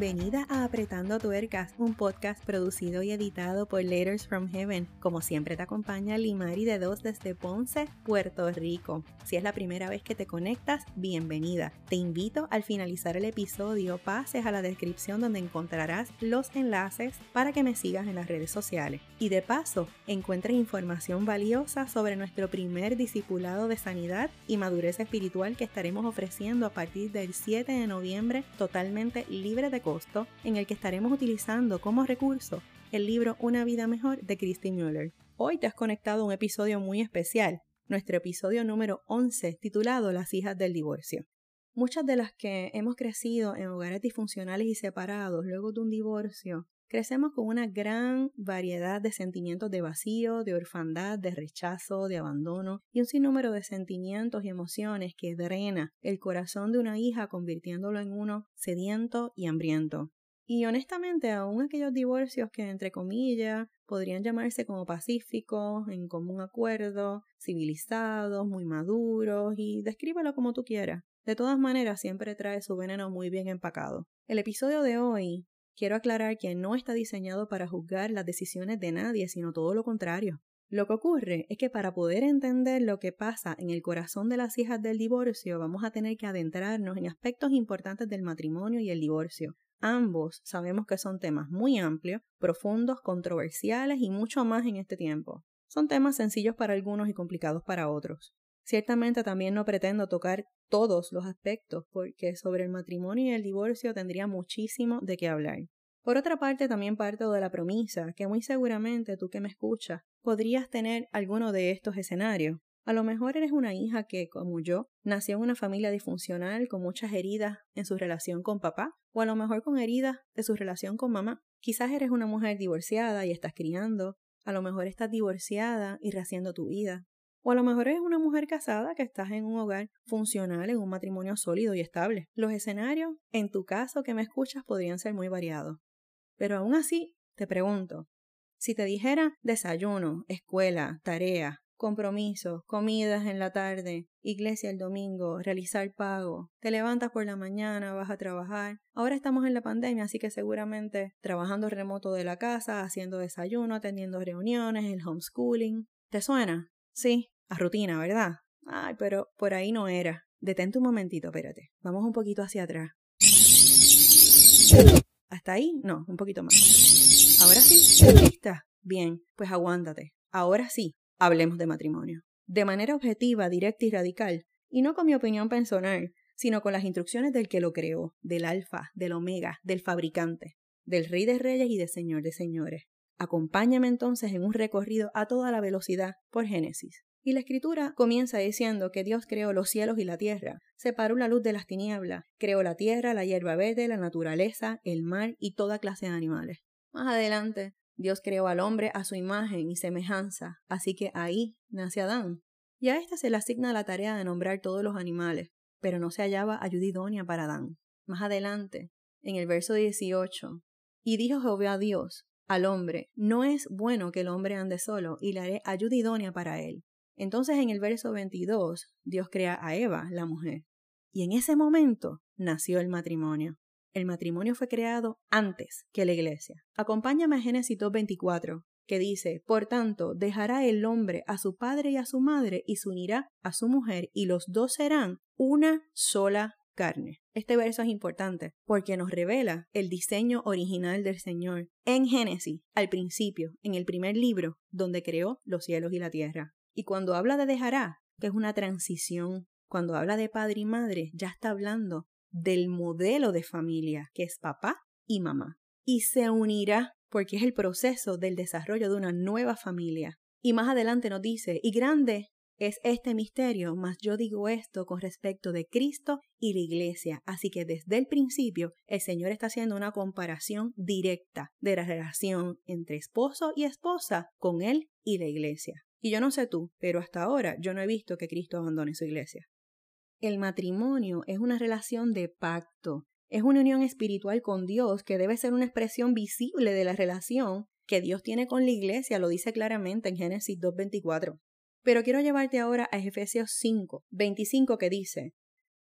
bienvenida a Apretando Tuercas, un podcast producido y editado por Letters from Heaven. Como siempre te acompaña Limari de Dos desde Ponce, Puerto Rico. Si es la primera vez que te conectas, bienvenida. Te invito al finalizar el episodio pases a la descripción donde encontrarás los enlaces para que me sigas en las redes sociales. Y de paso, encuentres información valiosa sobre nuestro primer discipulado de sanidad y madurez espiritual que estaremos ofreciendo a partir del 7 de noviembre totalmente libre de costo, en el que estaremos utilizando como recurso el libro Una vida mejor de Christine Mueller. Hoy te has conectado a un episodio muy especial, nuestro episodio número 11 titulado Las hijas del divorcio. Muchas de las que hemos crecido en hogares disfuncionales y separados luego de un divorcio, crecemos con una gran variedad de sentimientos de vacío, de orfandad, de rechazo, de abandono y un sinnúmero de sentimientos y emociones que drena el corazón de una hija convirtiéndolo en uno sediento y hambriento. Y honestamente, aún aquellos divorcios que, entre comillas, podrían llamarse como pacíficos, en común acuerdo, civilizados, muy maduros y descríbelo como tú quieras. De todas maneras, siempre trae su veneno muy bien empacado. El episodio de hoy quiero aclarar que no está diseñado para juzgar las decisiones de nadie, sino todo lo contrario. Lo que ocurre es que para poder entender lo que pasa en el corazón de las hijas del divorcio, vamos a tener que adentrarnos en aspectos importantes del matrimonio y el divorcio, Ambos sabemos que son temas muy amplios, profundos, controversiales y mucho más en este tiempo. Son temas sencillos para algunos y complicados para otros. Ciertamente también no pretendo tocar todos los aspectos porque sobre el matrimonio y el divorcio tendría muchísimo de qué hablar. Por otra parte, también parto de la promesa que muy seguramente tú que me escuchas podrías tener alguno de estos escenarios. A lo mejor eres una hija que, como yo, nació en una familia disfuncional con muchas heridas en su relación con papá, o a lo mejor con heridas de su relación con mamá. Quizás eres una mujer divorciada y estás criando, a lo mejor estás divorciada y rehaciendo tu vida, o a lo mejor eres una mujer casada que estás en un hogar funcional, en un matrimonio sólido y estable. Los escenarios, en tu caso que me escuchas, podrían ser muy variados. Pero aún así, te pregunto, si te dijera desayuno, escuela, tarea, compromisos, comidas en la tarde, iglesia el domingo, realizar pago, te levantas por la mañana, vas a trabajar. Ahora estamos en la pandemia, así que seguramente trabajando remoto de la casa, haciendo desayuno, atendiendo reuniones, el homeschooling. ¿Te suena? Sí, a rutina, ¿verdad? Ay, pero por ahí no era. Detente un momentito, espérate. Vamos un poquito hacia atrás. ¿Hasta ahí? No, un poquito más. ¿Ahora sí? ¿Lista? Bien, pues aguántate. Ahora sí, hablemos de matrimonio. De manera objetiva, directa y radical, y no con mi opinión personal, sino con las instrucciones del que lo creó, del alfa, del omega, del fabricante, del rey de reyes y del señor de señores. Acompáñame entonces en un recorrido a toda la velocidad por Génesis. Y la escritura comienza diciendo que Dios creó los cielos y la tierra, separó la luz de las tinieblas, creó la tierra, la hierba verde, la naturaleza, el mar y toda clase de animales. Más adelante Dios creó al hombre a su imagen y semejanza, así que ahí nace Adán. Y a ésta se le asigna la tarea de nombrar todos los animales, pero no se hallaba ayuda idónea para Adán. Más adelante, en el verso 18, y dijo Jehová a Dios, al hombre, no es bueno que el hombre ande solo, y le haré ayuda idónea para él. Entonces en el verso 22, Dios crea a Eva, la mujer. Y en ese momento nació el matrimonio. El matrimonio fue creado antes que la iglesia. Acompáñame a Génesis 2.24, que dice, Por tanto, dejará el hombre a su padre y a su madre y se unirá a su mujer y los dos serán una sola carne. Este verso es importante porque nos revela el diseño original del Señor en Génesis, al principio, en el primer libro, donde creó los cielos y la tierra. Y cuando habla de dejará, que es una transición, cuando habla de padre y madre, ya está hablando del modelo de familia, que es papá y mamá. Y se unirá porque es el proceso del desarrollo de una nueva familia. Y más adelante nos dice, y grande es este misterio, mas yo digo esto con respecto de Cristo y la Iglesia. Así que desde el principio el Señor está haciendo una comparación directa de la relación entre esposo y esposa con Él y la Iglesia. Y yo no sé tú, pero hasta ahora yo no he visto que Cristo abandone su Iglesia. El matrimonio es una relación de pacto, es una unión espiritual con Dios que debe ser una expresión visible de la relación que Dios tiene con la iglesia, lo dice claramente en Génesis 2.24. Pero quiero llevarte ahora a Efesios 5, 25 que dice,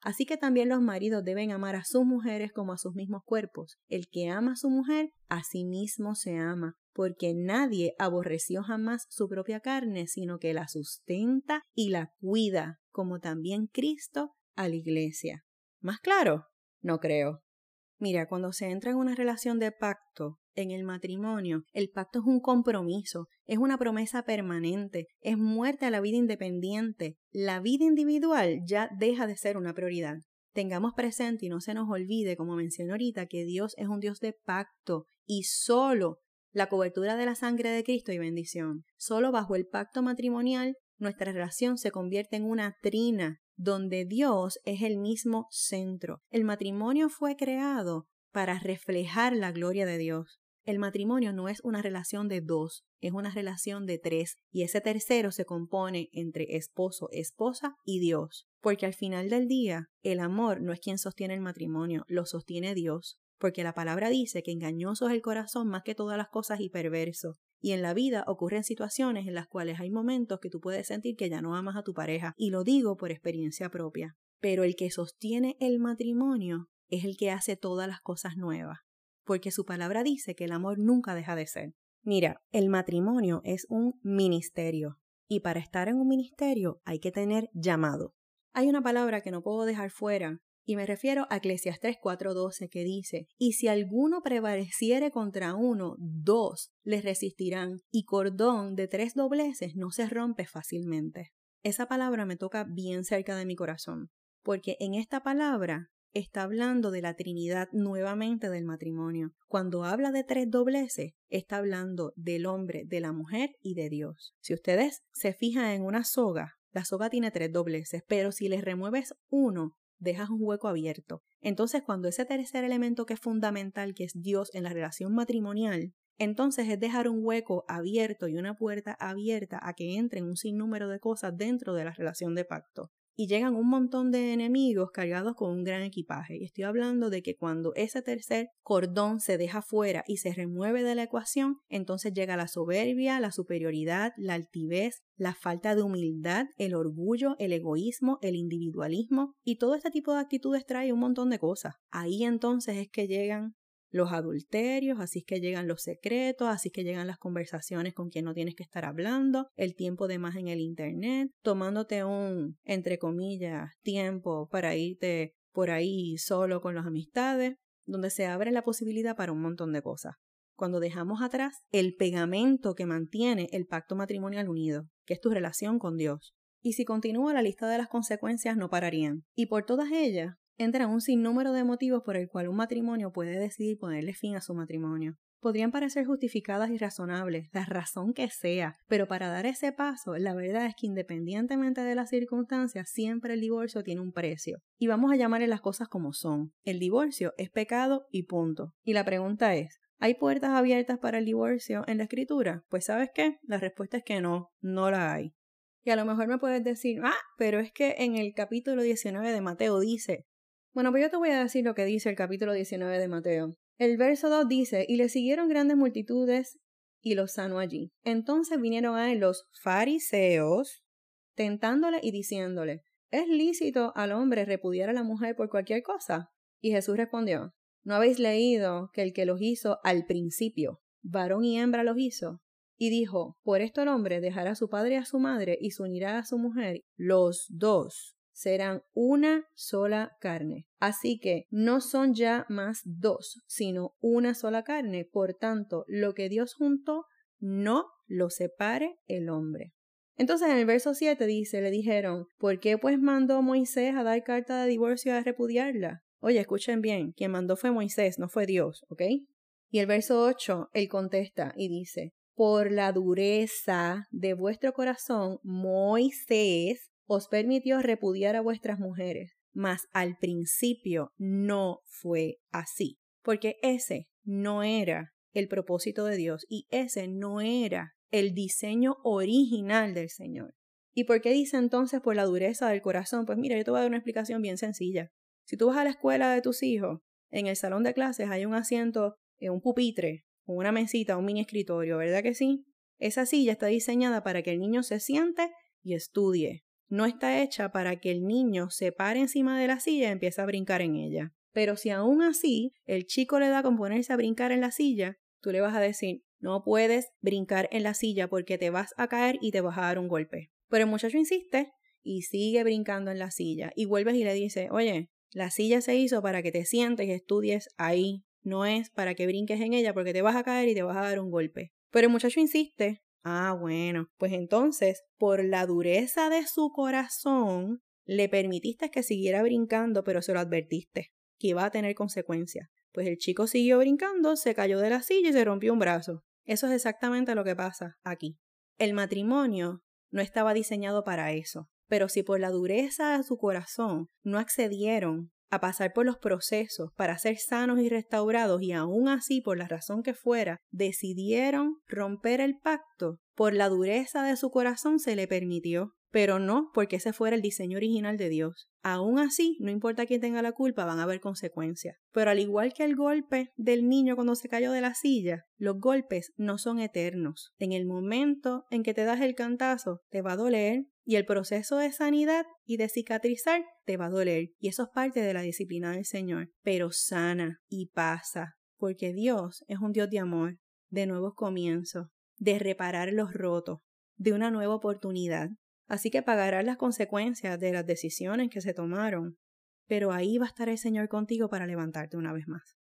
Así que también los maridos deben amar a sus mujeres como a sus mismos cuerpos. El que ama a su mujer, a sí mismo se ama, porque nadie aborreció jamás su propia carne, sino que la sustenta y la cuida, como también Cristo a la iglesia. ¿Más claro? No creo. Mira, cuando se entra en una relación de pacto, en el matrimonio, el pacto es un compromiso, es una promesa permanente, es muerte a la vida independiente. La vida individual ya deja de ser una prioridad. Tengamos presente y no se nos olvide, como mencioné ahorita, que Dios es un Dios de pacto y solo la cobertura de la sangre de Cristo y bendición. Solo bajo el pacto matrimonial nuestra relación se convierte en una trina donde Dios es el mismo centro. El matrimonio fue creado para reflejar la gloria de Dios. El matrimonio no es una relación de dos, es una relación de tres, y ese tercero se compone entre esposo, esposa y Dios. Porque al final del día, el amor no es quien sostiene el matrimonio, lo sostiene Dios. Porque la palabra dice que engañoso es el corazón más que todas las cosas y perverso. Y en la vida ocurren situaciones en las cuales hay momentos que tú puedes sentir que ya no amas a tu pareja, y lo digo por experiencia propia. Pero el que sostiene el matrimonio es el que hace todas las cosas nuevas, porque su palabra dice que el amor nunca deja de ser. Mira, el matrimonio es un ministerio, y para estar en un ministerio hay que tener llamado. Hay una palabra que no puedo dejar fuera y me refiero a Eclesiastes 4:12 que dice, y si alguno prevaleciere contra uno, dos les resistirán, y cordón de tres dobleces no se rompe fácilmente. Esa palabra me toca bien cerca de mi corazón, porque en esta palabra está hablando de la Trinidad nuevamente del matrimonio. Cuando habla de tres dobleces, está hablando del hombre, de la mujer y de Dios. Si ustedes se fijan en una soga, la soga tiene tres dobleces, pero si les remueves uno, dejas un hueco abierto. Entonces, cuando ese tercer elemento que es fundamental, que es Dios en la relación matrimonial, entonces es dejar un hueco abierto y una puerta abierta a que entren un sinnúmero de cosas dentro de la relación de pacto y llegan un montón de enemigos cargados con un gran equipaje. Y estoy hablando de que cuando ese tercer cordón se deja fuera y se remueve de la ecuación, entonces llega la soberbia, la superioridad, la altivez, la falta de humildad, el orgullo, el egoísmo, el individualismo y todo este tipo de actitudes trae un montón de cosas. Ahí entonces es que llegan los adulterios, así es que llegan los secretos, así es que llegan las conversaciones con quien no tienes que estar hablando, el tiempo de más en el Internet, tomándote un, entre comillas, tiempo para irte por ahí solo con las amistades, donde se abre la posibilidad para un montón de cosas. Cuando dejamos atrás el pegamento que mantiene el pacto matrimonial unido, que es tu relación con Dios. Y si continúa la lista de las consecuencias no pararían. Y por todas ellas, entran un sinnúmero de motivos por el cual un matrimonio puede decidir ponerle fin a su matrimonio. Podrían parecer justificadas y razonables, la razón que sea, pero para dar ese paso, la verdad es que independientemente de las circunstancias, siempre el divorcio tiene un precio. Y vamos a llamarle las cosas como son. El divorcio es pecado y punto. Y la pregunta es, ¿Hay puertas abiertas para el divorcio en la escritura? Pues sabes qué? La respuesta es que no, no la hay. Y a lo mejor me puedes decir, ah, pero es que en el capítulo 19 de Mateo dice, bueno, pues yo te voy a decir lo que dice el capítulo 19 de Mateo. El verso 2 dice, y le siguieron grandes multitudes y los sanó allí. Entonces vinieron a él los fariseos, tentándole y diciéndole, ¿es lícito al hombre repudiar a la mujer por cualquier cosa? Y Jesús respondió, ¿no habéis leído que el que los hizo al principio, varón y hembra los hizo? Y dijo, por esto el hombre dejará a su padre y a su madre y se unirá a su mujer, los dos serán una sola carne. Así que no son ya más dos, sino una sola carne. Por tanto, lo que Dios juntó, no lo separe el hombre. Entonces en el verso 7 dice, le dijeron, ¿por qué pues mandó Moisés a dar carta de divorcio a repudiarla? Oye, escuchen bien, quien mandó fue Moisés, no fue Dios, ¿ok? Y el verso 8, él contesta y dice, por la dureza de vuestro corazón, Moisés os permitió repudiar a vuestras mujeres, mas al principio no fue así, porque ese no era el propósito de Dios y ese no era el diseño original del Señor. ¿Y por qué dice entonces por la dureza del corazón? Pues mira, yo te voy a dar una explicación bien sencilla. Si tú vas a la escuela de tus hijos, en el salón de clases hay un asiento, eh, un pupitre, una mesita, un mini escritorio, ¿verdad que sí? Esa silla está diseñada para que el niño se siente y estudie. No está hecha para que el niño se pare encima de la silla y empiece a brincar en ella. Pero si aún así el chico le da con ponerse a brincar en la silla, tú le vas a decir, no puedes brincar en la silla porque te vas a caer y te vas a dar un golpe. Pero el muchacho insiste y sigue brincando en la silla y vuelves y le dice, oye, la silla se hizo para que te sientes y estudies ahí, no es para que brinques en ella porque te vas a caer y te vas a dar un golpe. Pero el muchacho insiste. Ah, bueno, pues entonces, por la dureza de su corazón, le permitiste que siguiera brincando, pero se lo advertiste, que iba a tener consecuencias. Pues el chico siguió brincando, se cayó de la silla y se rompió un brazo. Eso es exactamente lo que pasa aquí. El matrimonio no estaba diseñado para eso, pero si por la dureza de su corazón no accedieron a pasar por los procesos para ser sanos y restaurados y aún así, por la razón que fuera, decidieron romper el pacto, por la dureza de su corazón se le permitió, pero no porque ese fuera el diseño original de Dios. Aún así, no importa quién tenga la culpa, van a haber consecuencias. Pero al igual que el golpe del niño cuando se cayó de la silla, los golpes no son eternos. En el momento en que te das el cantazo, te va a doler, y el proceso de sanidad y de cicatrizar te va a doler. Y eso es parte de la disciplina del Señor. Pero sana y pasa. Porque Dios es un Dios de amor, de nuevos comienzos, de reparar los rotos, de una nueva oportunidad. Así que pagarás las consecuencias de las decisiones que se tomaron. Pero ahí va a estar el Señor contigo para levantarte una vez más.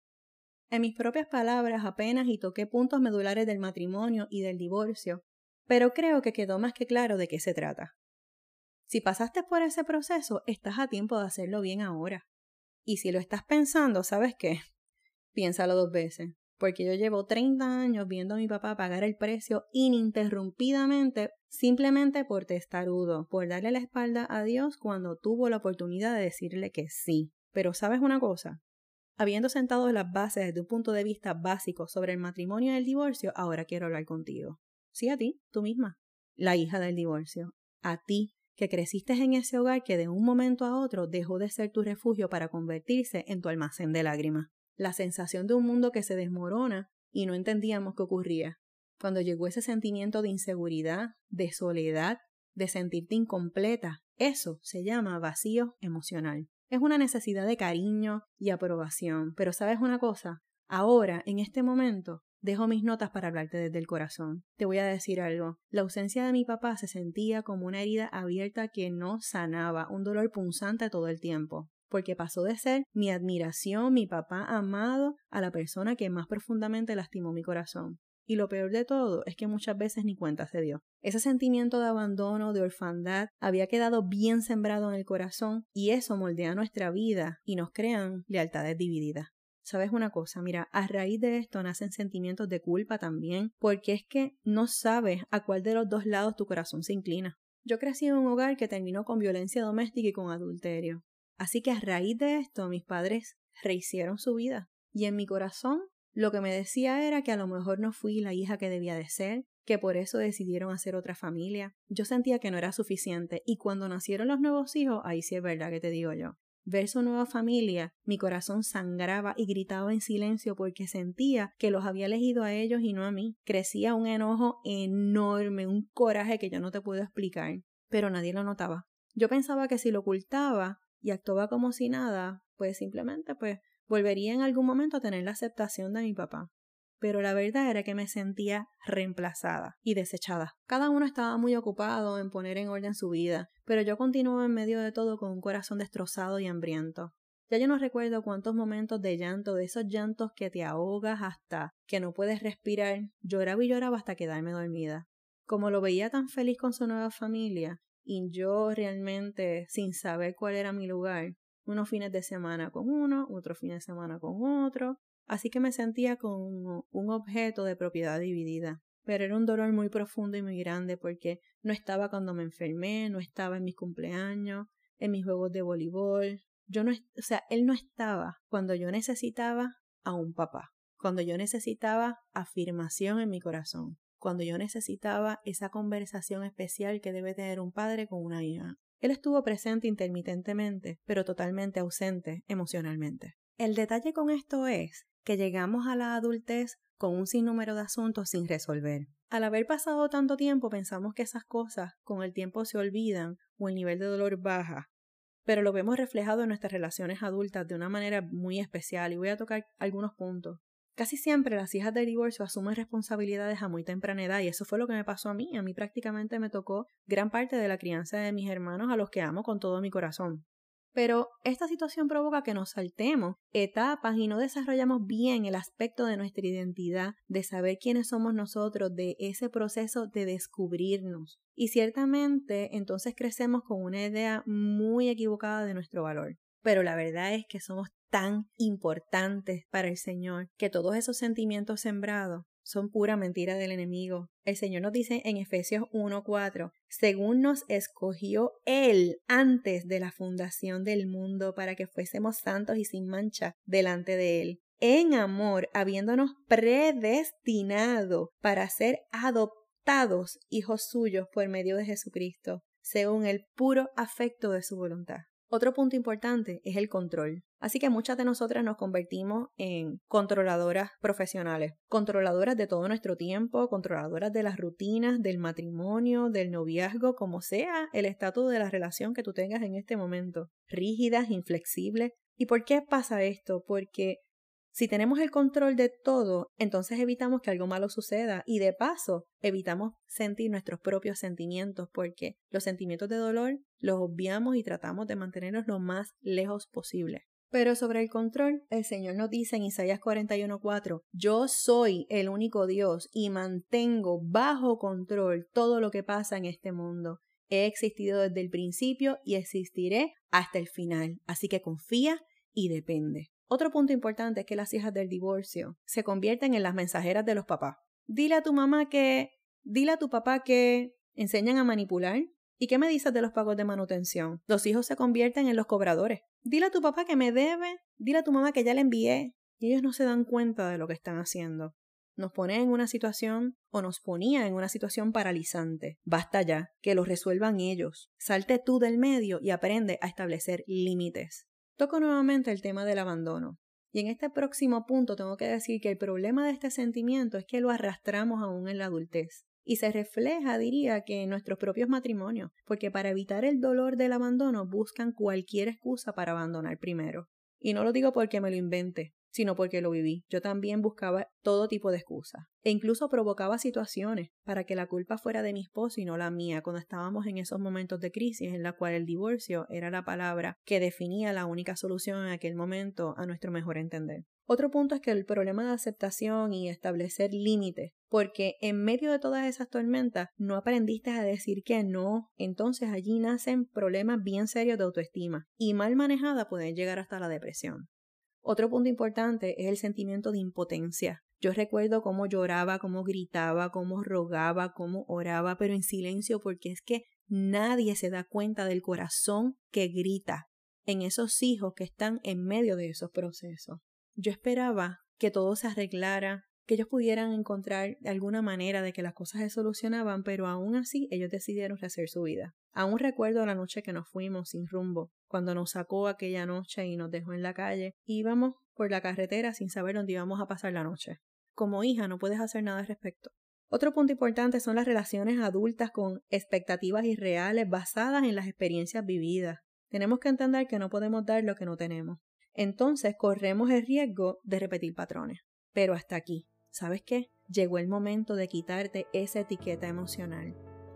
En mis propias palabras apenas y toqué puntos medulares del matrimonio y del divorcio, pero creo que quedó más que claro de qué se trata. Si pasaste por ese proceso, estás a tiempo de hacerlo bien ahora. Y si lo estás pensando, ¿sabes qué? Piénsalo dos veces, porque yo llevo 30 años viendo a mi papá pagar el precio ininterrumpidamente simplemente por testarudo, por darle la espalda a Dios cuando tuvo la oportunidad de decirle que sí. Pero ¿sabes una cosa? Habiendo sentado las bases desde un punto de vista básico sobre el matrimonio y el divorcio, ahora quiero hablar contigo. Sí, a ti, tú misma, la hija del divorcio. A ti, que creciste en ese hogar que de un momento a otro dejó de ser tu refugio para convertirse en tu almacén de lágrimas. La sensación de un mundo que se desmorona y no entendíamos qué ocurría. Cuando llegó ese sentimiento de inseguridad, de soledad, de sentirte incompleta, eso se llama vacío emocional. Es una necesidad de cariño y aprobación. Pero sabes una cosa, ahora, en este momento, Dejo mis notas para hablarte desde el corazón. Te voy a decir algo. La ausencia de mi papá se sentía como una herida abierta que no sanaba, un dolor punzante todo el tiempo porque pasó de ser mi admiración, mi papá amado, a la persona que más profundamente lastimó mi corazón. Y lo peor de todo es que muchas veces ni cuenta se dio. Ese sentimiento de abandono, de orfandad, había quedado bien sembrado en el corazón y eso moldea nuestra vida y nos crean lealtades divididas. ¿Sabes una cosa? Mira, a raíz de esto nacen sentimientos de culpa también, porque es que no sabes a cuál de los dos lados tu corazón se inclina. Yo crecí en un hogar que terminó con violencia doméstica y con adulterio. Así que a raíz de esto mis padres rehicieron su vida. Y en mi corazón lo que me decía era que a lo mejor no fui la hija que debía de ser, que por eso decidieron hacer otra familia. Yo sentía que no era suficiente y cuando nacieron los nuevos hijos, ahí sí es verdad que te digo yo, ver su nueva familia, mi corazón sangraba y gritaba en silencio porque sentía que los había elegido a ellos y no a mí. Crecía un enojo enorme, un coraje que yo no te puedo explicar, pero nadie lo notaba. Yo pensaba que si lo ocultaba y actuaba como si nada, pues simplemente pues volvería en algún momento a tener la aceptación de mi papá pero la verdad era que me sentía reemplazada y desechada. Cada uno estaba muy ocupado en poner en orden su vida, pero yo continuaba en medio de todo con un corazón destrozado y hambriento. Ya yo no recuerdo cuántos momentos de llanto, de esos llantos que te ahogas hasta que no puedes respirar, lloraba y lloraba hasta quedarme dormida. Como lo veía tan feliz con su nueva familia, y yo realmente sin saber cuál era mi lugar, unos fines de semana con uno, otro fin de semana con otro, Así que me sentía como un objeto de propiedad dividida. Pero era un dolor muy profundo y muy grande porque no estaba cuando me enfermé, no estaba en mis cumpleaños, en mis juegos de voleibol. Yo no, o sea, él no estaba cuando yo necesitaba a un papá. cuando yo necesitaba afirmación en mi corazón, cuando yo necesitaba esa conversación especial que debe tener un padre con una hija. Él estuvo presente intermitentemente, pero totalmente ausente emocionalmente. El detalle con esto es que llegamos a la adultez con un sinnúmero de asuntos sin resolver. Al haber pasado tanto tiempo pensamos que esas cosas con el tiempo se olvidan o el nivel de dolor baja, pero lo vemos reflejado en nuestras relaciones adultas de una manera muy especial y voy a tocar algunos puntos. Casi siempre las hijas del divorcio asumen responsabilidades a muy temprana edad y eso fue lo que me pasó a mí. A mí prácticamente me tocó gran parte de la crianza de mis hermanos a los que amo con todo mi corazón. Pero esta situación provoca que nos saltemos etapas y no desarrollamos bien el aspecto de nuestra identidad, de saber quiénes somos nosotros, de ese proceso de descubrirnos. Y ciertamente entonces crecemos con una idea muy equivocada de nuestro valor. Pero la verdad es que somos tan importantes para el Señor que todos esos sentimientos sembrados son pura mentira del enemigo. El Señor nos dice en Efesios 1:4, según nos escogió Él antes de la fundación del mundo para que fuésemos santos y sin mancha delante de Él, en amor, habiéndonos predestinado para ser adoptados hijos suyos por medio de Jesucristo, según el puro afecto de su voluntad. Otro punto importante es el control. Así que muchas de nosotras nos convertimos en controladoras profesionales, controladoras de todo nuestro tiempo, controladoras de las rutinas, del matrimonio, del noviazgo, como sea el estatus de la relación que tú tengas en este momento, rígidas, inflexibles. ¿Y por qué pasa esto? Porque si tenemos el control de todo, entonces evitamos que algo malo suceda y de paso evitamos sentir nuestros propios sentimientos porque los sentimientos de dolor los obviamos y tratamos de mantenernos lo más lejos posible. Pero sobre el control, el Señor nos dice en Isaías 41:4, yo soy el único Dios y mantengo bajo control todo lo que pasa en este mundo. He existido desde el principio y existiré hasta el final, así que confía y depende. Otro punto importante es que las hijas del divorcio se convierten en las mensajeras de los papás. Dile a tu mamá que, dile a tu papá que enseñan a manipular. ¿Y qué me dices de los pagos de manutención? Los hijos se convierten en los cobradores. Dile a tu papá que me debe, dile a tu mamá que ya le envié. Y ellos no se dan cuenta de lo que están haciendo. Nos ponen en una situación o nos ponía en una situación paralizante. Basta ya, que lo resuelvan ellos. Salte tú del medio y aprende a establecer límites. Toco nuevamente el tema del abandono. Y en este próximo punto tengo que decir que el problema de este sentimiento es que lo arrastramos aún en la adultez. Y se refleja, diría, que en nuestros propios matrimonios, porque para evitar el dolor del abandono buscan cualquier excusa para abandonar primero. Y no lo digo porque me lo invente, sino porque lo viví. Yo también buscaba todo tipo de excusas e incluso provocaba situaciones para que la culpa fuera de mi esposo y no la mía cuando estábamos en esos momentos de crisis en la cual el divorcio era la palabra que definía la única solución en aquel momento a nuestro mejor entender. Otro punto es que el problema de aceptación y establecer límites, porque en medio de todas esas tormentas no aprendiste a decir que no, entonces allí nacen problemas bien serios de autoestima y mal manejada pueden llegar hasta la depresión. Otro punto importante es el sentimiento de impotencia. Yo recuerdo cómo lloraba, cómo gritaba, cómo rogaba, cómo oraba, pero en silencio porque es que nadie se da cuenta del corazón que grita en esos hijos que están en medio de esos procesos. Yo esperaba que todo se arreglara, que ellos pudieran encontrar alguna manera de que las cosas se solucionaban, pero aún así ellos decidieron rehacer su vida. Aún recuerdo la noche que nos fuimos sin rumbo, cuando nos sacó aquella noche y nos dejó en la calle. Íbamos por la carretera sin saber dónde íbamos a pasar la noche. Como hija no puedes hacer nada al respecto. Otro punto importante son las relaciones adultas con expectativas irreales basadas en las experiencias vividas. Tenemos que entender que no podemos dar lo que no tenemos. Entonces corremos el riesgo de repetir patrones. Pero hasta aquí. ¿Sabes qué? Llegó el momento de quitarte esa etiqueta emocional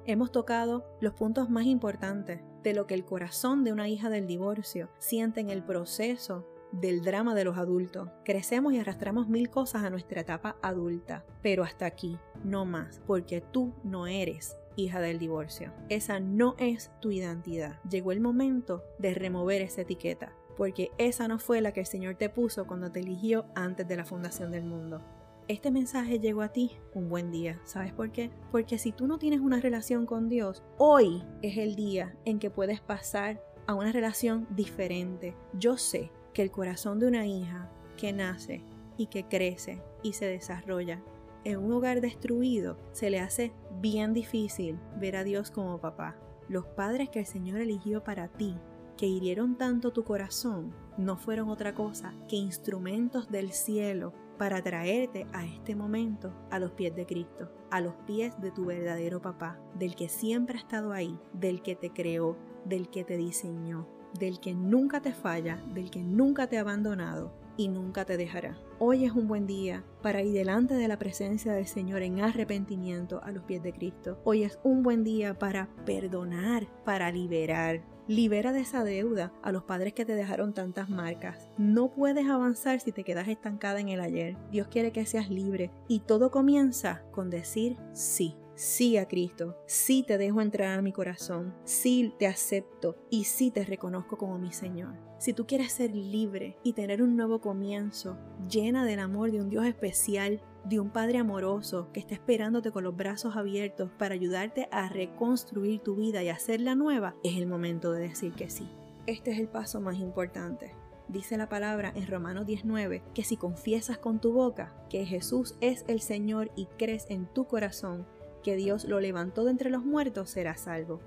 hemos tocado los puntos más importantes de lo que el corazón de una hija del divorcio siente en el proceso del drama de los adultos. Crecemos y arrastramos mil cosas a nuestra etapa adulta, pero hasta aquí, no más, porque tú no eres hija del divorcio. Esa no es tu identidad. Llegó el momento de remover esa etiqueta, porque esa no fue la que el Señor te puso cuando te eligió antes de la fundación del mundo este mensaje llegó a ti un buen día. ¿Sabes por qué? Porque si tú no tienes una relación con Dios, hoy es el día en que puedes pasar a una relación diferente. Yo sé que el corazón de una hija que nace y que crece y se desarrolla en un hogar destruido, se le hace bien difícil ver a Dios como papá. Los padres que el Señor eligió para ti, que hirieron tanto tu corazón, no fueron otra cosa que instrumentos del cielo para traerte a este momento a los pies de Cristo, a los pies de tu verdadero papá, del que siempre ha estado ahí, del que te creó, del que te diseñó, del que nunca te falla, del que nunca te ha abandonado y nunca te dejará. Hoy es un buen día para ir delante de la presencia del Señor en arrepentimiento a los pies de Cristo. Hoy es un buen día para perdonar, para liberar. Libera de esa deuda a los padres que te dejaron tantas marcas. No puedes avanzar si te quedas estancada en el ayer. Dios quiere que seas libre y todo comienza con decir sí sí a Cristo, sí te dejo entrar a mi corazón, sí te acepto y sí te reconozco como mi Señor. Si tú quieres ser libre y tener un nuevo comienzo, llena del amor de un Dios especial, de un Padre amoroso que está esperándote con los brazos abiertos para ayudarte a reconstruir tu vida y hacerla nueva, es el momento de decir que sí. Este es el paso más importante. Dice la palabra en Romanos 19 que si confiesas con tu boca que Jesús es el Señor y crees en tu corazón que Dios lo levantó de entre los muertos, será salvo.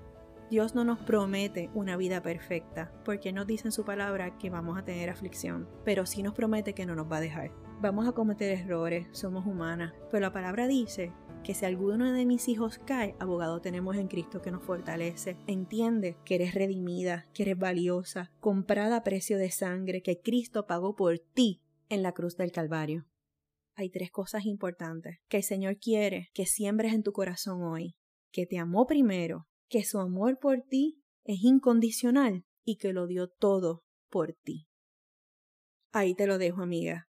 Dios no nos promete una vida perfecta, porque nos dice en su palabra que vamos a tener aflicción, pero sí nos promete que no nos va a dejar. Vamos a cometer errores, somos humanas, pero la palabra dice que si alguno de mis hijos cae, abogado tenemos en Cristo que nos fortalece. Entiende que eres redimida, que eres valiosa, comprada a precio de sangre, que Cristo pagó por ti en la cruz del Calvario hay tres cosas importantes que el Señor quiere que siembres en tu corazón hoy. Que te amó primero, que su amor por ti es incondicional y que lo dio todo por ti. Ahí te lo dejo, amiga.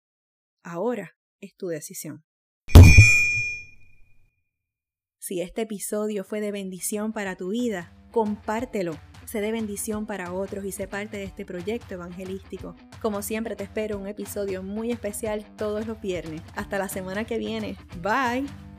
Ahora es tu decisión. Si este episodio fue de bendición para tu vida, compártelo se dé bendición para otros y sé parte de este proyecto evangelístico. Como siempre te espero un episodio muy especial todos los viernes. Hasta la semana que viene. Bye.